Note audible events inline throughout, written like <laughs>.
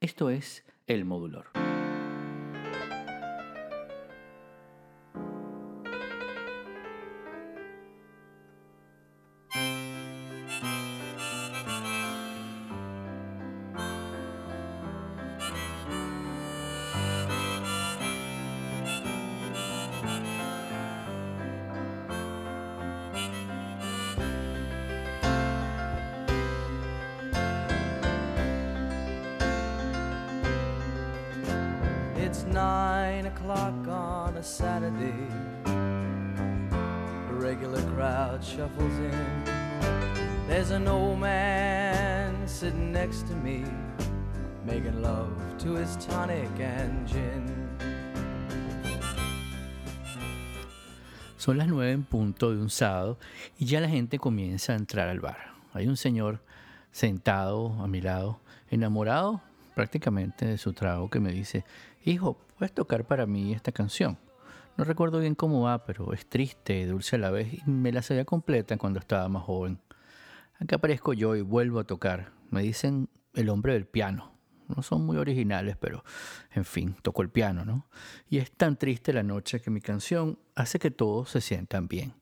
Esto es El Modulor. Punto de un sábado y ya la gente comienza a entrar al bar. Hay un señor sentado a mi lado, enamorado prácticamente de su trago, que me dice, hijo, ¿puedes tocar para mí esta canción? No recuerdo bien cómo va, pero es triste, dulce a la vez y me la sabía completa cuando estaba más joven. Acá aparezco yo y vuelvo a tocar. Me dicen el hombre del piano. No son muy originales, pero en fin, toco el piano, ¿no? Y es tan triste la noche que mi canción hace que todos se sientan bien.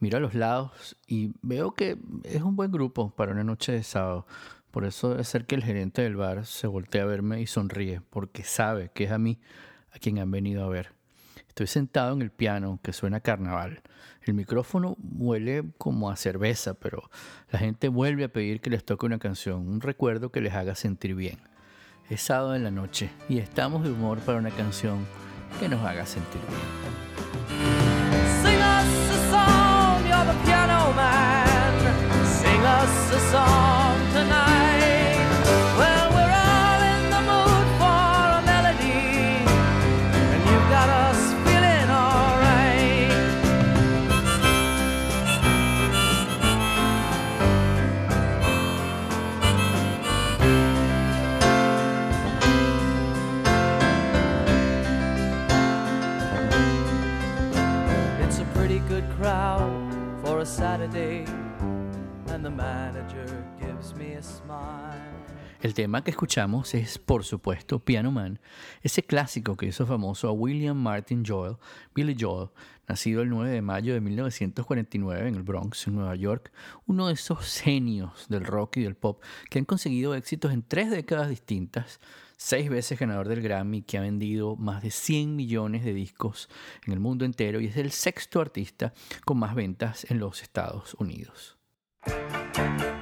Miro a los lados y veo que es un buen grupo para una noche de sábado. Por eso debe ser que el gerente del bar se voltea a verme y sonríe, porque sabe que es a mí a quien han venido a ver. Estoy sentado en el piano que suena carnaval. El micrófono huele como a cerveza, pero la gente vuelve a pedir que les toque una canción, un recuerdo que les haga sentir bien. Es sábado en la noche y estamos de humor para una canción que nos haga sentir bien. Sing us a song tonight. Well, we're all in the mood for a melody, and you've got us feeling alright. It's a pretty good crowd for a Saturday, El tema que escuchamos es, por supuesto, Piano Man, ese clásico que hizo famoso a William Martin Joel, Billy Joel, nacido el 9 de mayo de 1949 en el Bronx, en Nueva York, uno de esos genios del rock y del pop que han conseguido éxitos en tres décadas distintas, seis veces ganador del Grammy, que ha vendido más de 100 millones de discos en el mundo entero y es el sexto artista con más ventas en los Estados Unidos. Thank you.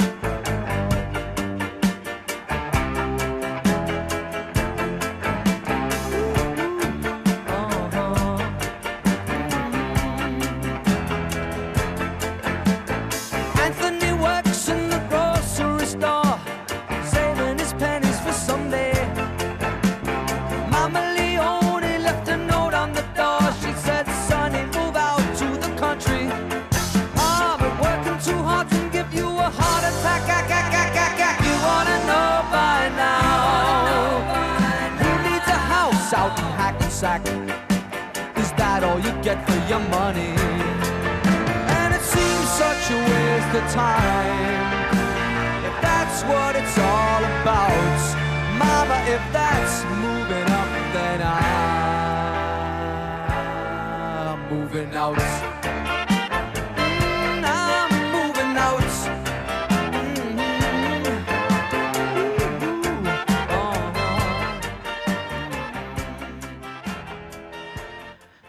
Get for your money? And it seems such a waste of time. If that's what it's all about, Mama, if that's moving up, then I'm moving out.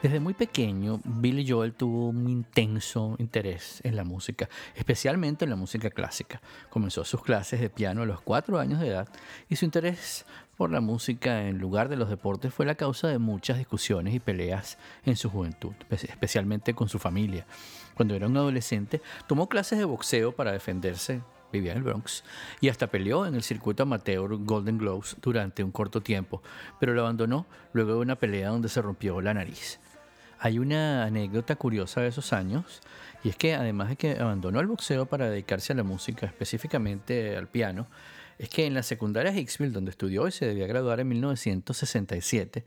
Desde muy pequeño, Billy Joel tuvo un intenso interés en la música, especialmente en la música clásica. Comenzó sus clases de piano a los cuatro años de edad y su interés por la música en lugar de los deportes fue la causa de muchas discusiones y peleas en su juventud, espe- especialmente con su familia. Cuando era un adolescente, tomó clases de boxeo para defenderse vivía en el Bronx, y hasta peleó en el circuito amateur Golden Globes durante un corto tiempo, pero lo abandonó luego de una pelea donde se rompió la nariz. Hay una anécdota curiosa de esos años, y es que además de que abandonó el boxeo para dedicarse a la música, específicamente al piano, es que en la secundaria Hicksville, donde estudió y se debía graduar en 1967,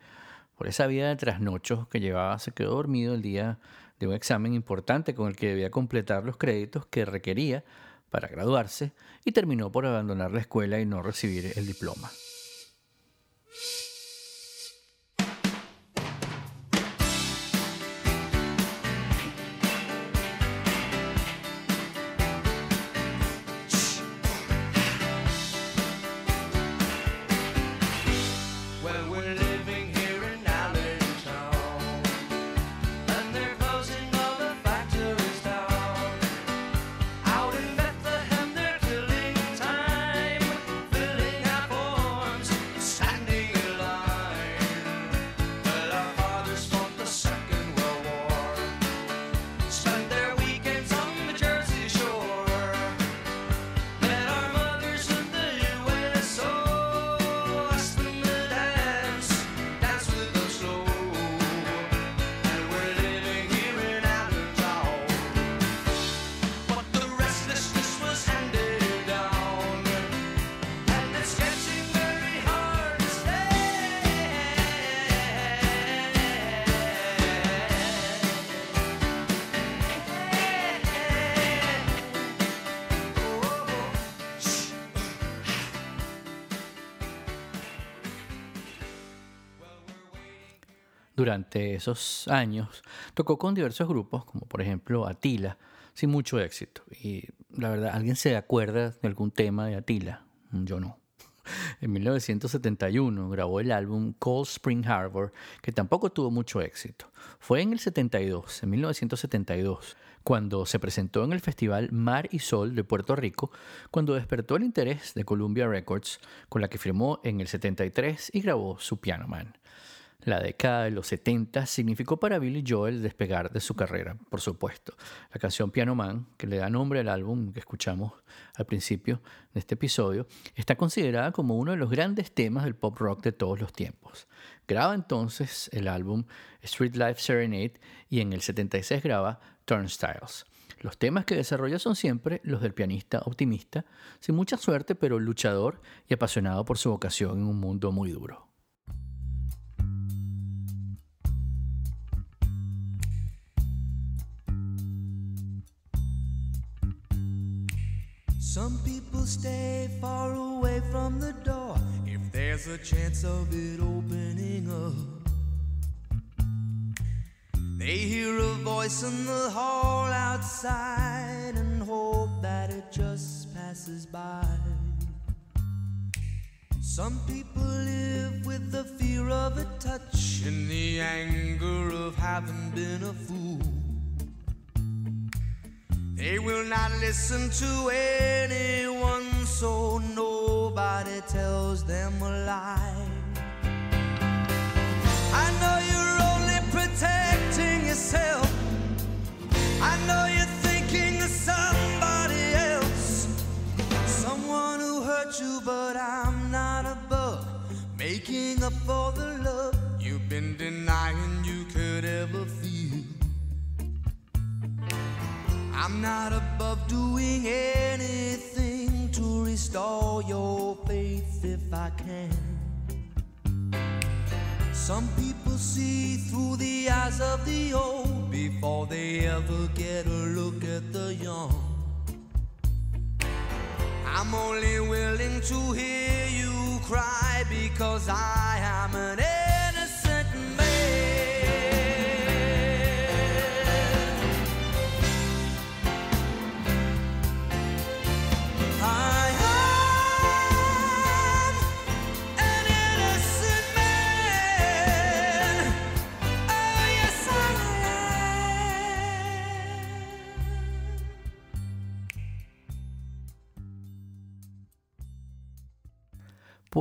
por esa vida de trasnochos que llevaba, se quedó dormido el día de un examen importante con el que debía completar los créditos que requería para graduarse y terminó por abandonar la escuela y no recibir el diploma. Durante esos años tocó con diversos grupos, como por ejemplo Atila, sin mucho éxito. Y la verdad, ¿alguien se acuerda de algún tema de Atila? Yo no. <laughs> En 1971 grabó el álbum Cold Spring Harbor, que tampoco tuvo mucho éxito. Fue en el 72, en 1972, cuando se presentó en el Festival Mar y Sol de Puerto Rico, cuando despertó el interés de Columbia Records, con la que firmó en el 73 y grabó su Piano Man. La década de los 70 significó para Billy Joel despegar de su carrera, por supuesto. La canción Piano Man, que le da nombre al álbum que escuchamos al principio de este episodio, está considerada como uno de los grandes temas del pop rock de todos los tiempos. Graba entonces el álbum Street Life Serenade y en el 76 graba Turnstiles. Los temas que desarrolla son siempre los del pianista optimista, sin mucha suerte pero luchador y apasionado por su vocación en un mundo muy duro. Some people stay far away from the door if there's a chance of it opening up. They hear a voice in the hall outside and hope that it just passes by. Some people live with the fear of a touch and the anger of having been a fool. They will not listen to anyone, so nobody tells them a lie. I know you're only protecting yourself. I know you're thinking of somebody else, someone who hurt you, but I'm not above making up for the love you've been denying you could ever feel. I'm not above doing anything to restore your faith if I can. Some people see through the eyes of the old before they ever get a look at the young. I'm only willing to hear you cry because I am an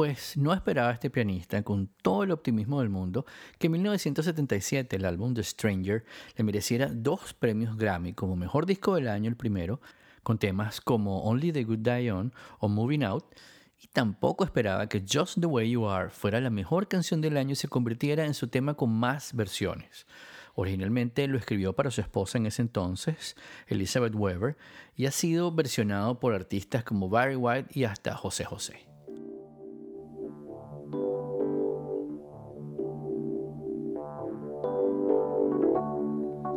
Pues no esperaba este pianista, con todo el optimismo del mundo, que en 1977 el álbum The Stranger le mereciera dos premios Grammy como Mejor Disco del Año el primero, con temas como Only the Good Die On o Moving Out, y tampoco esperaba que Just the Way You Are fuera la mejor canción del año y se convirtiera en su tema con más versiones. Originalmente lo escribió para su esposa en ese entonces, Elizabeth Weber, y ha sido versionado por artistas como Barry White y hasta José José.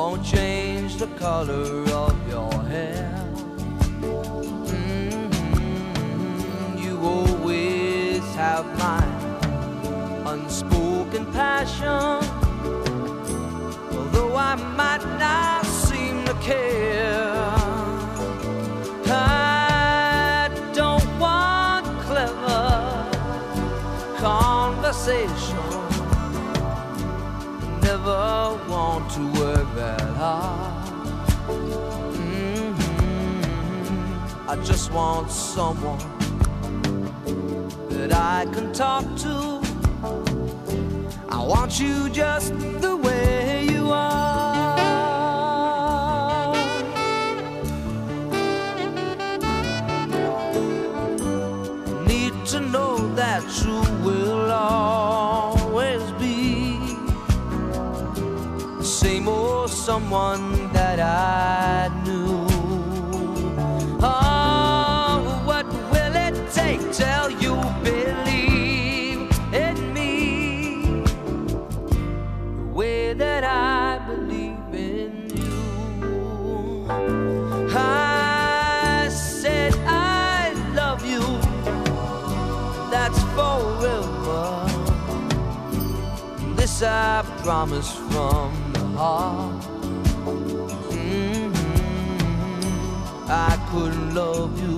Don't change the color of your hair. Mm -hmm. You always have my unspoken passion. Although I might not seem to care. I don't want clever conversation. Just want someone that I can talk to. I want you just the way you are. Need to know that you will always be the same old someone that I I promise from the heart. Mhm. I couldn't love you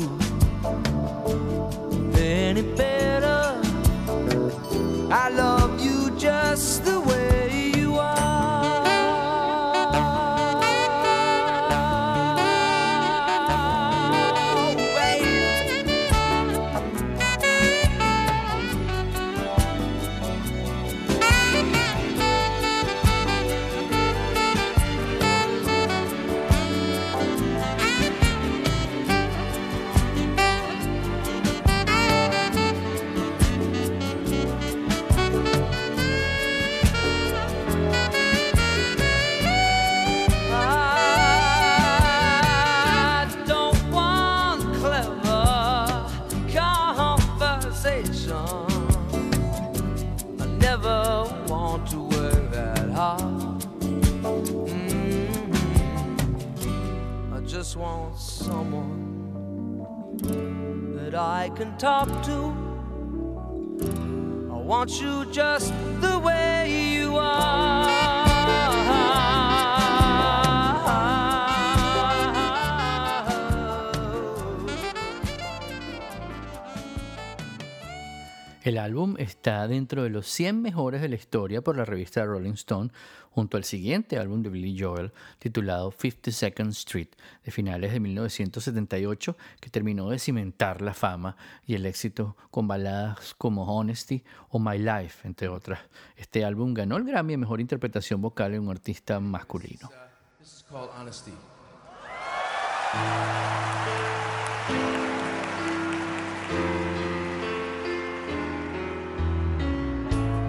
dentro de los 100 mejores de la historia por la revista Rolling Stone, junto al siguiente álbum de Billy Joel, titulado 52nd Street, de finales de 1978, que terminó de cimentar la fama y el éxito con baladas como Honesty o My Life, entre otras. Este álbum ganó el Grammy a Mejor Interpretación Vocal en un artista masculino.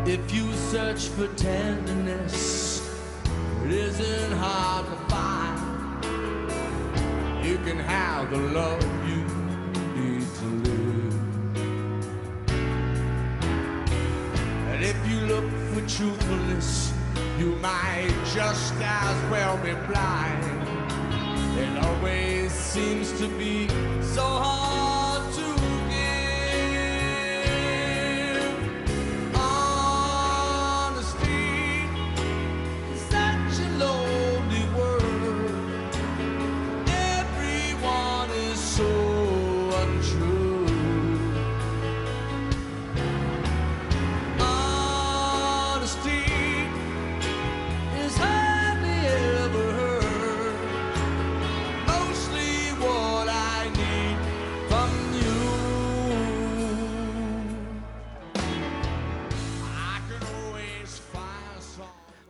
If you search for tenderness, it isn't hard to find. You can have the love you need to live. And if you look for truthfulness, you might just as well be blind. It always seems to be so hard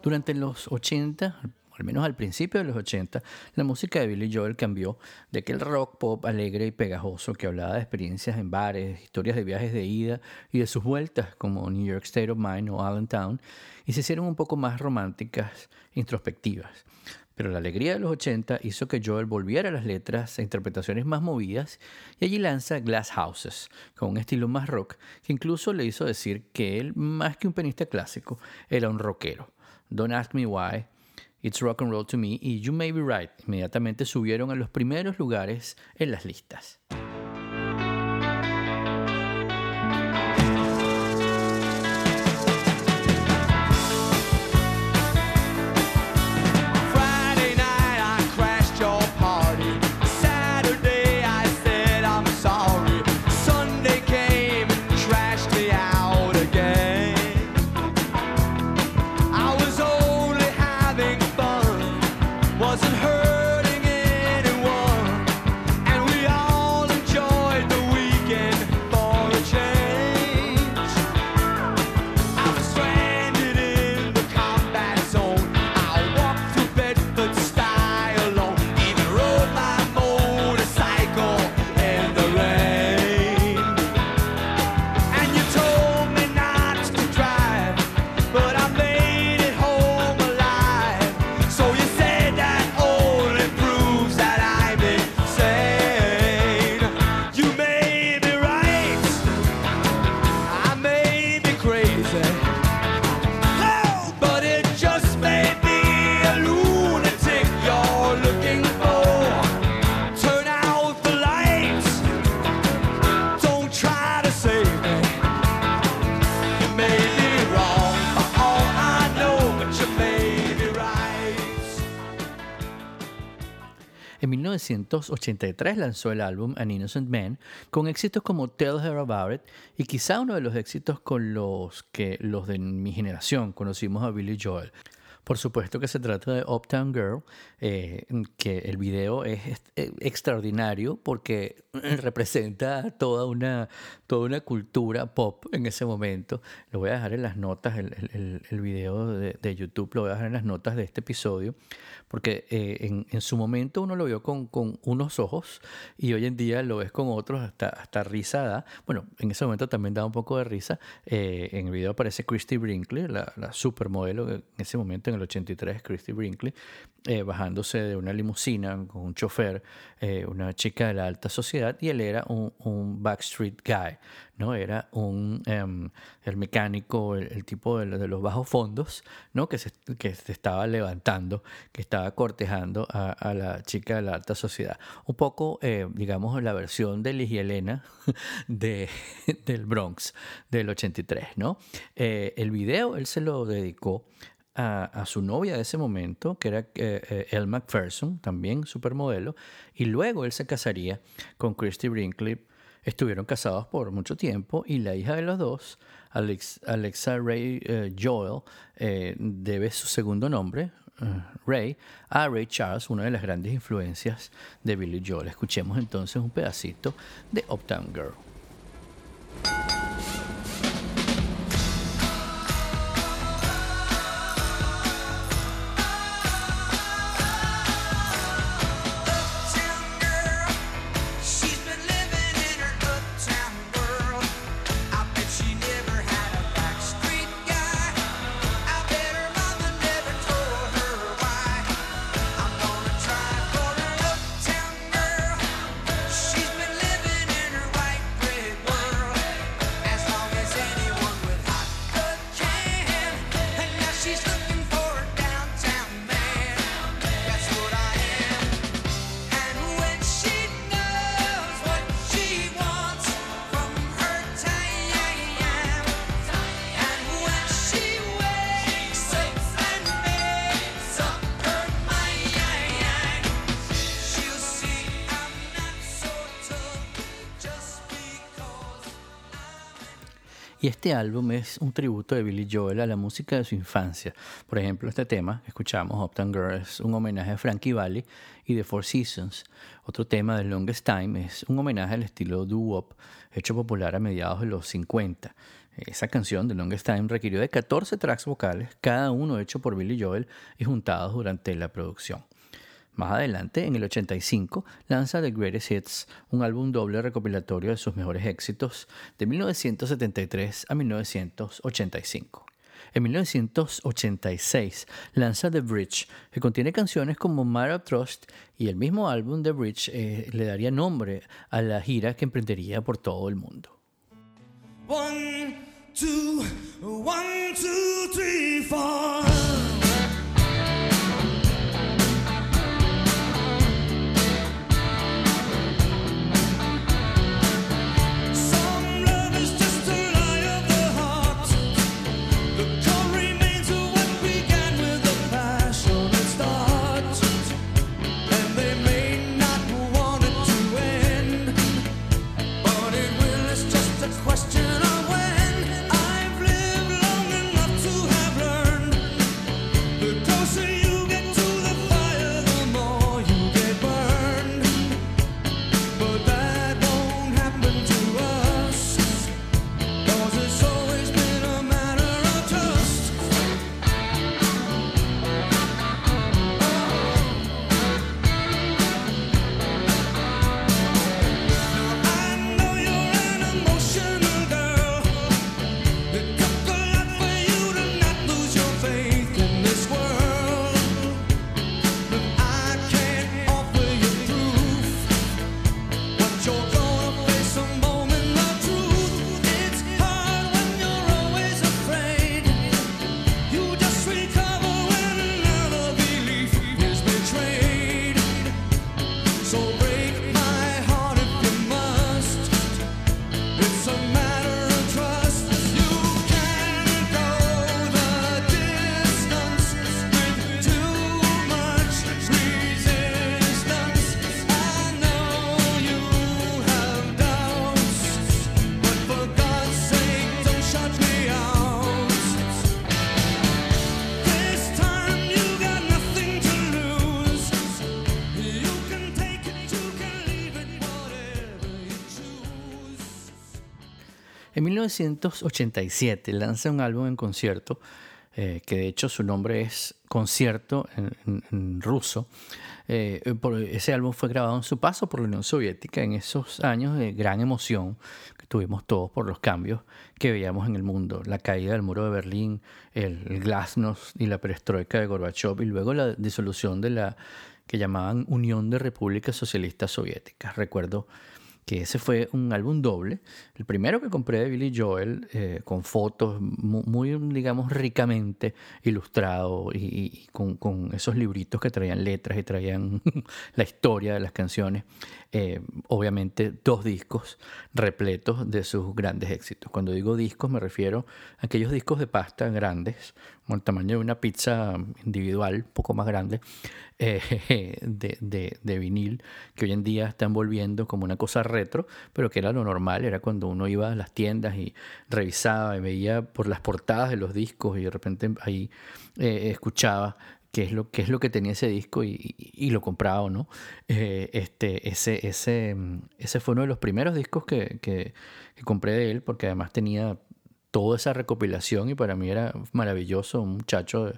Durante los 80, al menos al principio de los 80, la música de Billy Joel cambió de aquel rock pop alegre y pegajoso que hablaba de experiencias en bares, historias de viajes de ida y de sus vueltas como New York State of Mind o Allentown, y se hicieron un poco más románticas, introspectivas. Pero la alegría de los 80 hizo que Joel volviera a las letras e interpretaciones más movidas y allí lanza Glass Houses, con un estilo más rock que incluso le hizo decir que él, más que un pianista clásico, era un rockero. Don't Ask Me Why, It's Rock and Roll to Me y You May Be Right inmediatamente subieron a los primeros lugares en las listas. 1983 lanzó el álbum An Innocent Man con éxitos como Tell Her About It y quizá uno de los éxitos con los que los de mi generación conocimos a Billy Joel. Por supuesto que se trata de Uptown Girl, eh, que el video es eh, extraordinario porque representa toda una, toda una cultura pop en ese momento. Lo voy a dejar en las notas, el- el- el video de, de YouTube lo voy a dejar en las notas de este episodio, porque eh, en, en su momento uno lo vio con, con unos ojos y hoy en día lo ves con otros, hasta, hasta risa da. Bueno, en ese momento también da un poco de risa. Eh, en el video aparece Christy Brinkley, la, la supermodelo, en ese momento en el 83, Christy Brinkley, eh, bajándose de una limusina con un chofer, eh, una chica de la alta sociedad, y él era un, Backstreet Guy, ¿no? Era un, em, el mecánico, el, tipo de, lo- de los bajos fondos, ¿no? Que se, que se estaba levantando, que estaba cortejando a, la chica de la alta sociedad. Un poco, eh, digamos, la versión de y Elena <laughs> de, del Bronx del 83, ¿no? El video él se lo dedicó a, su novia de ese momento, que era eh, eh, Elle Macpherson, también supermodelo, y luego él se casaría con Christy Brinkley. Estuvieron casados por mucho tiempo y la hija de los dos, Alex- Alexa Ray eh, Joel, eh, debe su segundo nombre, Ray, a Ray Charles, una de las grandes influencias de Billy Joel. Escuchemos entonces un pedacito de Uptown Girl. Este álbum es un tributo de Billy Joel a la música de su infancia. Por ejemplo, este tema escuchamos, Uptown Girl, es un homenaje a Frankie Valli y The Four Seasons. Otro tema de Longest Time es un homenaje al estilo doo-wop, hecho popular a mediados de los 50. Esa canción de Longest Time requirió de 14 tracks vocales, cada uno hecho por Billy Joel y juntados durante la producción. Más adelante, en el 85, lanza The Greatest Hits, un álbum doble recopilatorio de sus mejores éxitos de 1973 a 1985. En 1986 lanza The Bridge, que contiene canciones como of Trust y el mismo álbum The Bridge eh, le daría nombre a la gira que emprendería por todo el mundo. 1987 lanza un álbum en concierto, eh, que de hecho su nombre es Concierto en, en- en ruso. Eh, por- ese álbum fue grabado en su paso por la Unión Soviética en esos años de gran emoción que tuvimos todos por los cambios que veíamos en el mundo. La caída del muro de Berlín, el, el glasnost y la perestroika de Gorbachev y luego la disolución de la que llamaban Unión de Repúblicas Socialistas Soviéticas. Recuerdo que ese fue un álbum doble, el primero que compré de Billy Joel, eh, con fotos mu- muy, digamos, ricamente ilustrado y, con, esos libritos que traían letras y traían <laughs> la historia de las canciones. Eh, obviamente dos discos repletos de sus grandes éxitos. Cuando digo discos me refiero a aquellos discos de pasta grandes, el tamaño de una pizza individual, un poco más grande, <laughs> eh, de, de- vinil, que hoy en día están volviendo como una cosa retro, pero que era lo normal, era cuando uno iba a las tiendas y revisaba y veía por las portadas de los discos y de repente ahí eh, escuchaba qué es lo, qué es lo que tenía ese disco y, y- lo compraba o no. Eh, este, ese, ese, mm, ese fue uno de los primeros discos que- que compré de él, porque además tenía toda esa recopilación y para mí era maravilloso. Un muchacho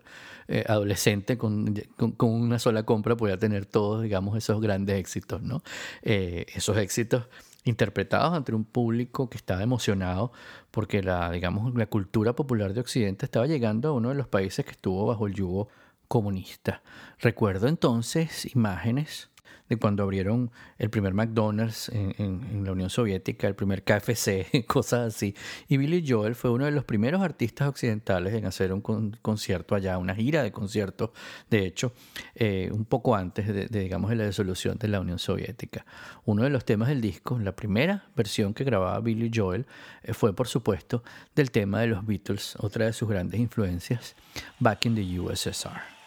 eh, adolescente con, con- una sola compra podía tener todos, digamos, esos grandes éxitos, ¿no? Eh, esos éxitos interpretados ante un público que estaba emocionado porque la, digamos, la cultura popular de Occidente estaba llegando a uno de los países que estuvo bajo el yugo comunista. Recuerdo entonces imágenes de cuando abrieron el primer McDonald's en, la Unión Soviética, el primer KFC, <laughs> cosas así. Y Billy Joel fue uno de los primeros artistas occidentales en hacer un con- concierto allá, una gira de conciertos, de hecho, eh, un poco antes de, de, digamos, de la disolución de la Unión Soviética. Uno de los temas del disco, la primera versión que grababa Billy Joel, eh, fue, por supuesto, del tema de los Beatles, otra de sus grandes influencias, Back in the USSR.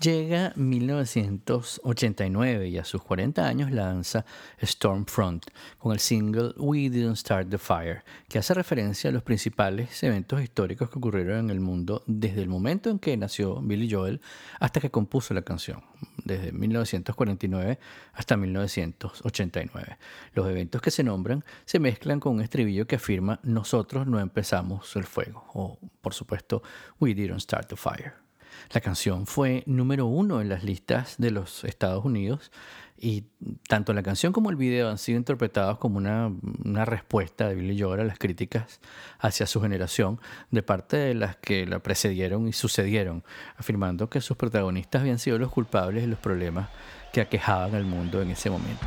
Llega 1989 y a sus 40 años lanza Stormfront con el single We Didn't Start the Fire, que hace referencia a los principales eventos históricos que ocurrieron en el mundo desde el momento en que nació Billy Joel hasta que compuso la canción, desde 1949 hasta 1989. Los eventos que se nombran se mezclan con un estribillo que afirma nosotros no empezamos el fuego, o por supuesto We Didn't Start the Fire. La canción fue número uno en las listas de los Estados Unidos y tanto la canción como el video han sido interpretados como una, una respuesta de Billy Joel a las críticas hacia su generación de parte de las que la precedieron y sucedieron, afirmando que sus protagonistas habían sido los culpables de los problemas que aquejaban al mundo en ese momento.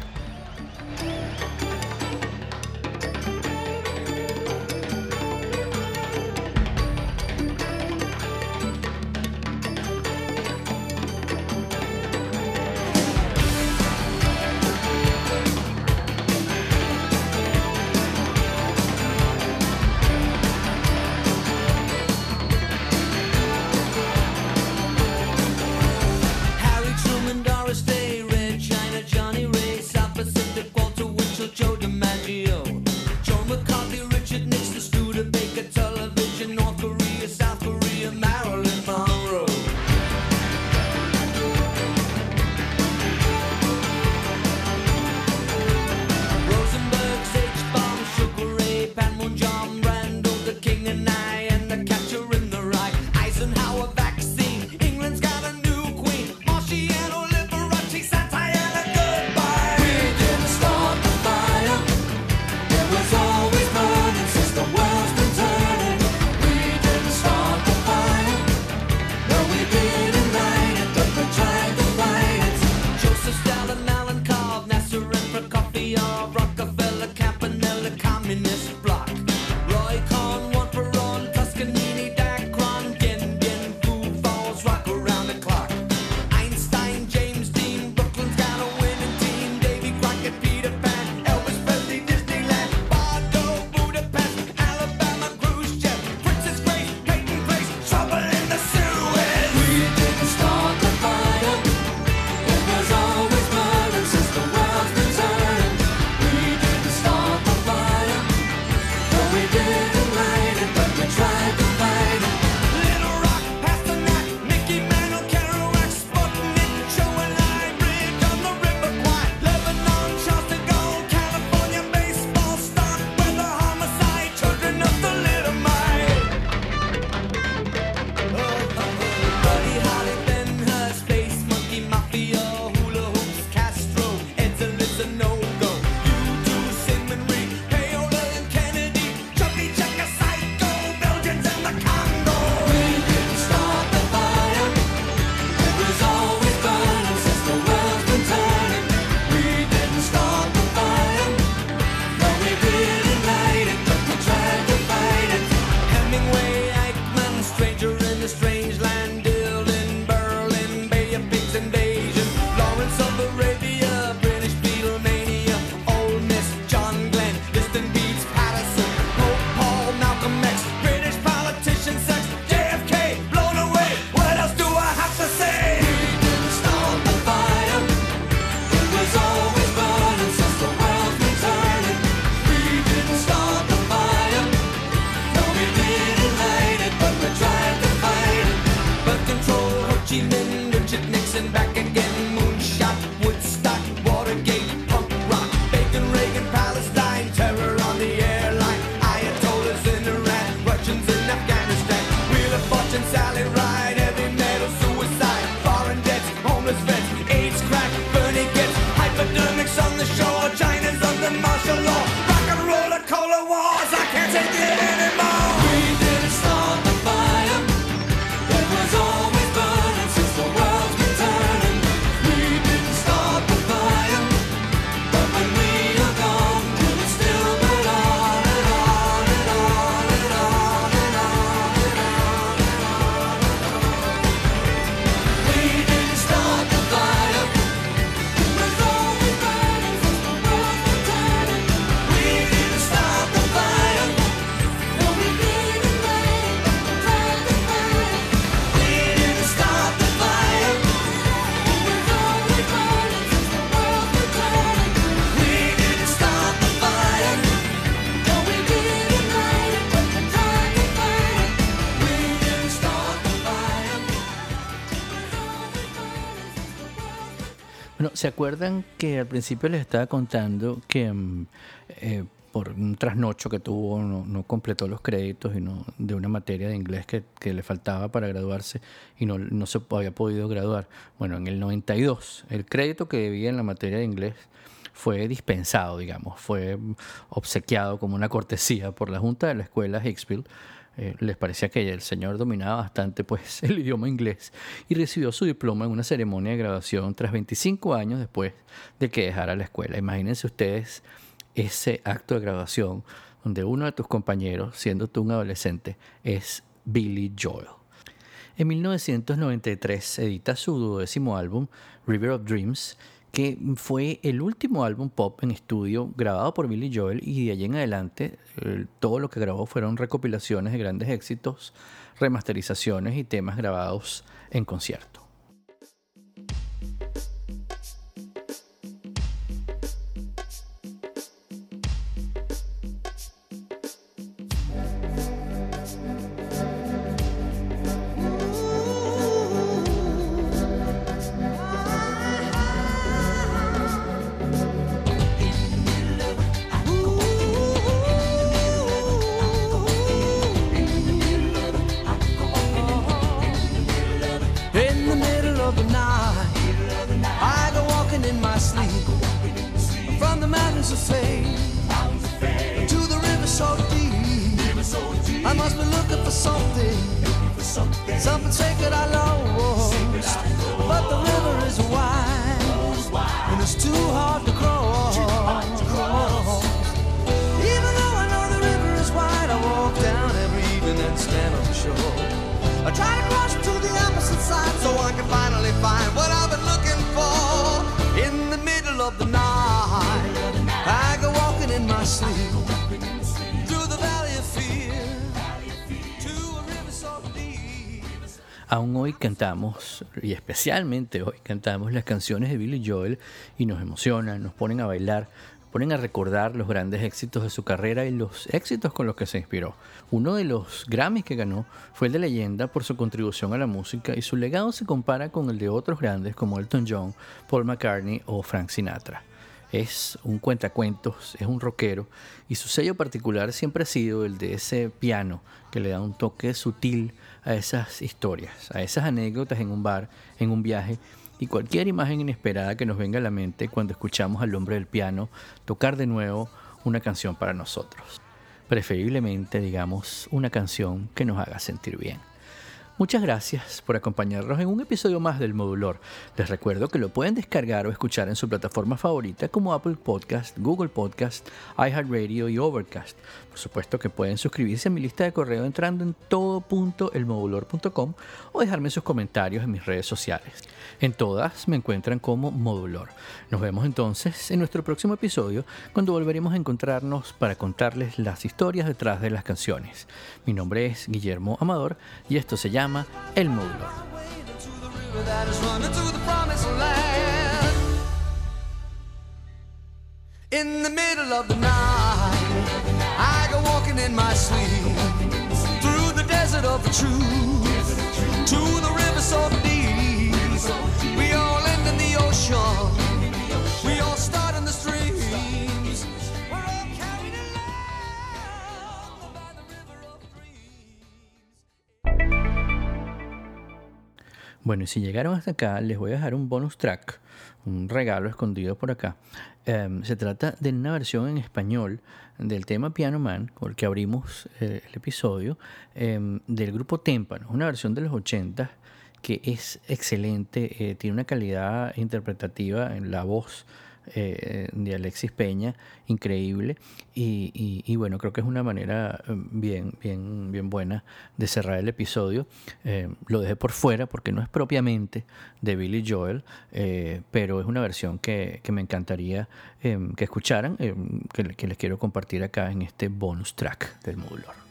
Philadelphia, Rockefeller, Campanella, Communist Bloc. ¿Se acuerdan que al principio les estaba contando que mm, eh, por un trasnocho que tuvo no, completó los créditos y de una materia de inglés que, le faltaba para graduarse y no, se había podido graduar? Bueno, en el 92, el crédito que debía en la materia de inglés fue dispensado, digamos, fue obsequiado como una cortesía por la Junta de la Escuela Hicksville eh, les parecía que el señor dominaba bastante pues, <laughs> el idioma inglés y recibió su diploma en una ceremonia de graduación tras 25 años después de que dejara la escuela. Imagínense ustedes ese acto de graduación donde uno de tus compañeros, siendo tú un adolescente, es Billy Joel. En 1993 edita su duodécimo álbum, River of Dreams, que fue el último álbum pop en estudio grabado por Billy Joel y de allí en adelante todo lo que grabó fueron recopilaciones de grandes éxitos, remasterizaciones y temas grabados en concierto. I try to cross to the opposite side so I can finally find what I've been looking for. In the middle of the night, I go walking in my sleep. Aún hoy cantamos, y especialmente hoy cantamos las canciones de Billy Joel y nos emocionan, nos ponen a bailar, ponen a recordar los grandes éxitos de su carrera y los éxitos con los que se inspiró. Uno de los Grammys que ganó fue el de leyenda por su contribución a la música y su legado se compara con el de otros grandes como Elton John, Paul McCartney o Frank Sinatra. Es un cuentacuentos, es un rockero y su sello particular siempre ha sido el de ese piano que le da un toque sutil a esas historias, a esas anécdotas en un bar, en un viaje y cualquier imagen inesperada que nos venga a la mente cuando escuchamos al hombre del piano tocar de nuevo una canción para nosotros. Preferiblemente, digamos, una canción que nos haga sentir bien. Muchas gracias por acompañarnos en un episodio más del Modulor. Les recuerdo que lo pueden descargar o escuchar en su plataforma favorita como Apple Podcast, Google Podcast, iHeartRadio y Overcast. Por supuesto que pueden suscribirse a mi lista de correo entrando en todo.elmodulor.com o dejarme sus comentarios en mis redes sociales. En todas me encuentran como Modulor. Nos vemos entonces en nuestro próximo episodio cuando volveremos a encontrarnos para contarles las historias detrás de las canciones. Mi nombre es Guillermo Amador y esto se llama El Modulor. I go walking in my sleep through the desert of truth to the river so deep. We all end in the ocean. We all start in the streams. We're all carried along by the river of dreams. Bueno, y si llegaron hasta acá, les voy a dejar un bonus track, un regalo escondido por acá. Em, se trata de una versión en español del tema Piano Man, con el que abrimos eh, el episodio, em, del grupo Témpano, una versión de los 80 que es excelente, eh, tiene una calidad interpretativa en la voz eh, de Alexis Peña, increíble. Y, bueno, creo que es una manera eh, bien, bien, bien buena de cerrar el episodio. Eh, lo dejé por fuera porque no es propiamente de Billy Joel, eh, pero es una versión que, me encantaría que escucharan, que, que les quiero compartir acá en este bonus track del Modulor.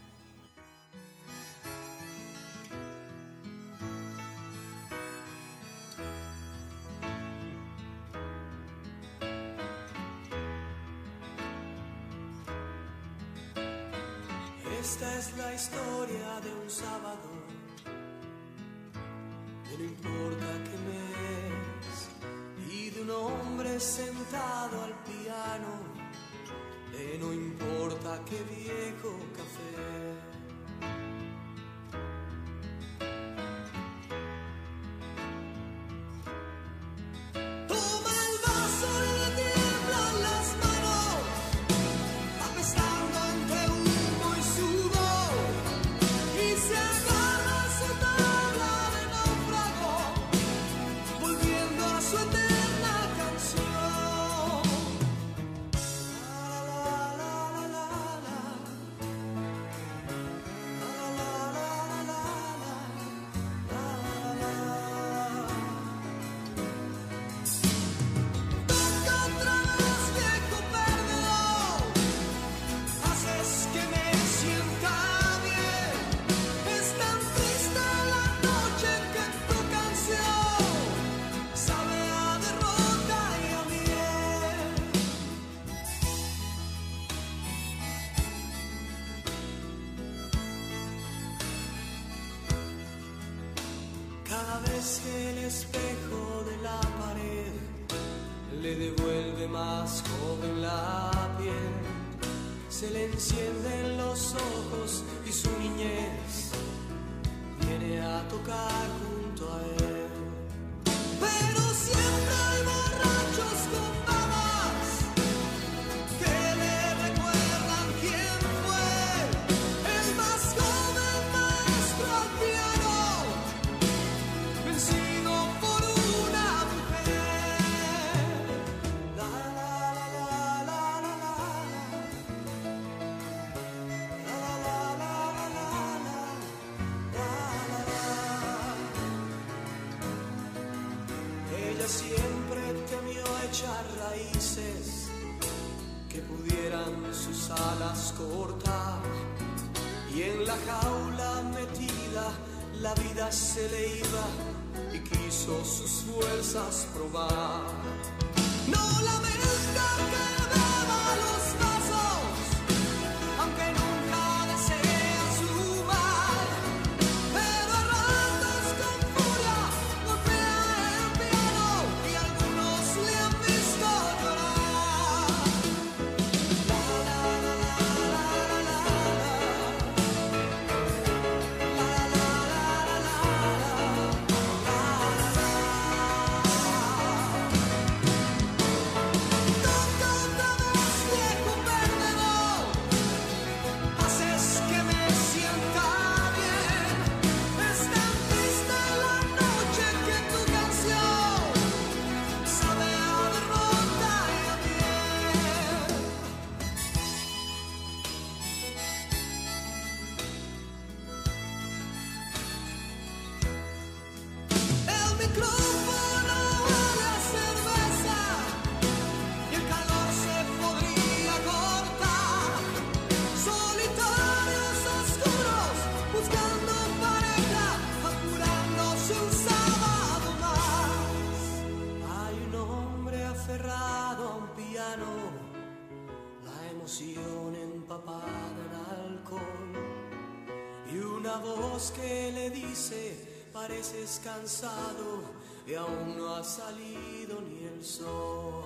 raíces que pudieran sus alas cortar. Y en la jaula metida la vida se le iba y quiso sus fuerzas probar. No la pareces cansado y aún no ha salido ni el sol.